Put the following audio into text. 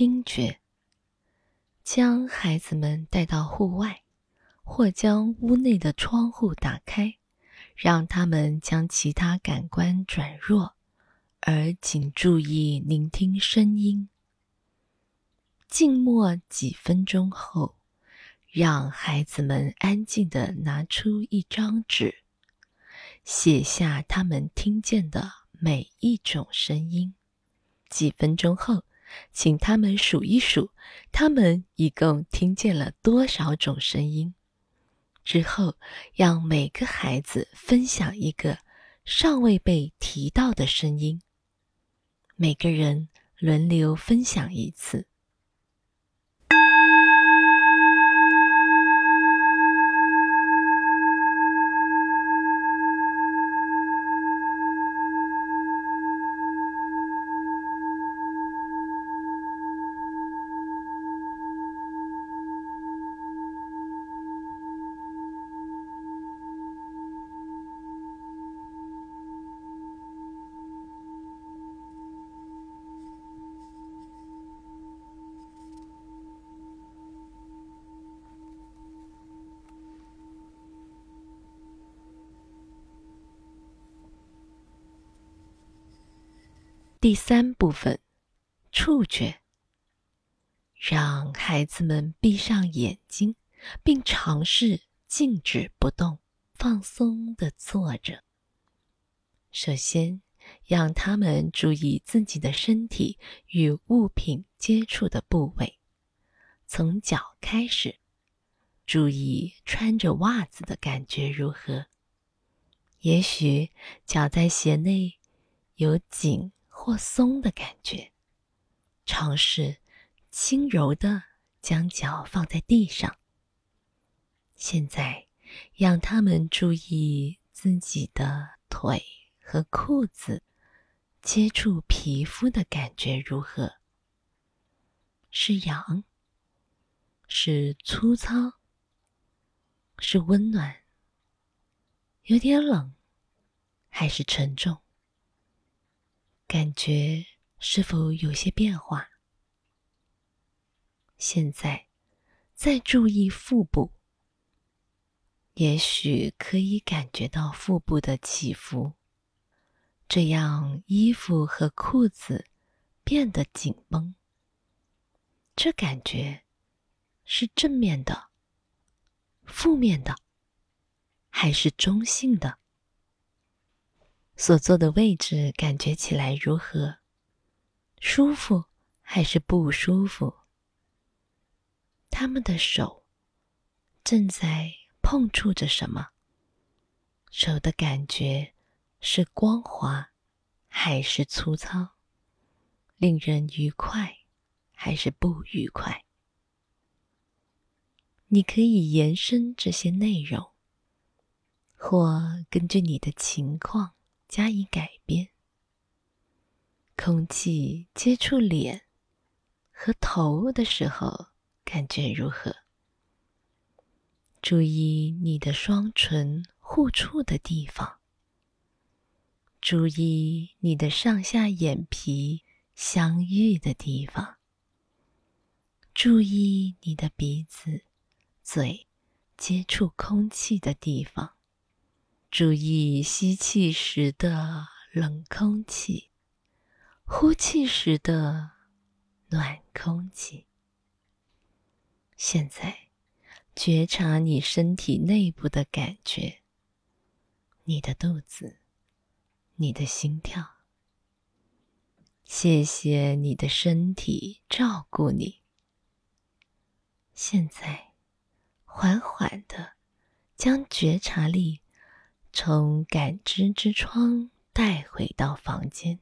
听觉将孩子们带到户外，或将屋内的窗户打开，让他们将其他感官转弱，而仅注意聆听声音。静默几分钟后，让孩子们安静地拿出一张纸，写下他们听见的每一种声音。几分钟后。请他们数一数，他们一共听见了多少种声音。之后，让每个孩子分享一个尚未被提到的声音。每个人轮流分享一次。第三部分，触觉。让孩子们闭上眼睛，并尝试静止不动、放松的坐着。首先，让他们注意自己的身体与物品接触的部位，从脚开始，注意穿着袜子的感觉如何。也许脚在鞋内有紧。或松的感觉，尝试轻柔的将脚放在地上。现在，让他们注意自己的腿和裤子接触皮肤的感觉如何？是痒？是粗糙？是温暖？有点冷？还是沉重？感觉是否有些变化？现在再注意腹部，也许可以感觉到腹部的起伏。这样衣服和裤子变得紧绷。这感觉是正面的、负面的，还是中性的？所坐的位置感觉起来如何？舒服还是不舒服？他们的手正在碰触着什么？手的感觉是光滑还是粗糙？令人愉快还是不愉快？你可以延伸这些内容，或根据你的情况。加以改变。空气接触脸和头的时候，感觉如何？注意你的双唇互触的地方。注意你的上下眼皮相遇的地方。注意你的鼻子、嘴接触空气的地方。注意吸气时的冷空气，呼气时的暖空气。现在，觉察你身体内部的感觉，你的肚子，你的心跳。谢谢你的身体照顾你。现在，缓缓的将觉察力。从感知之窗带回到房间。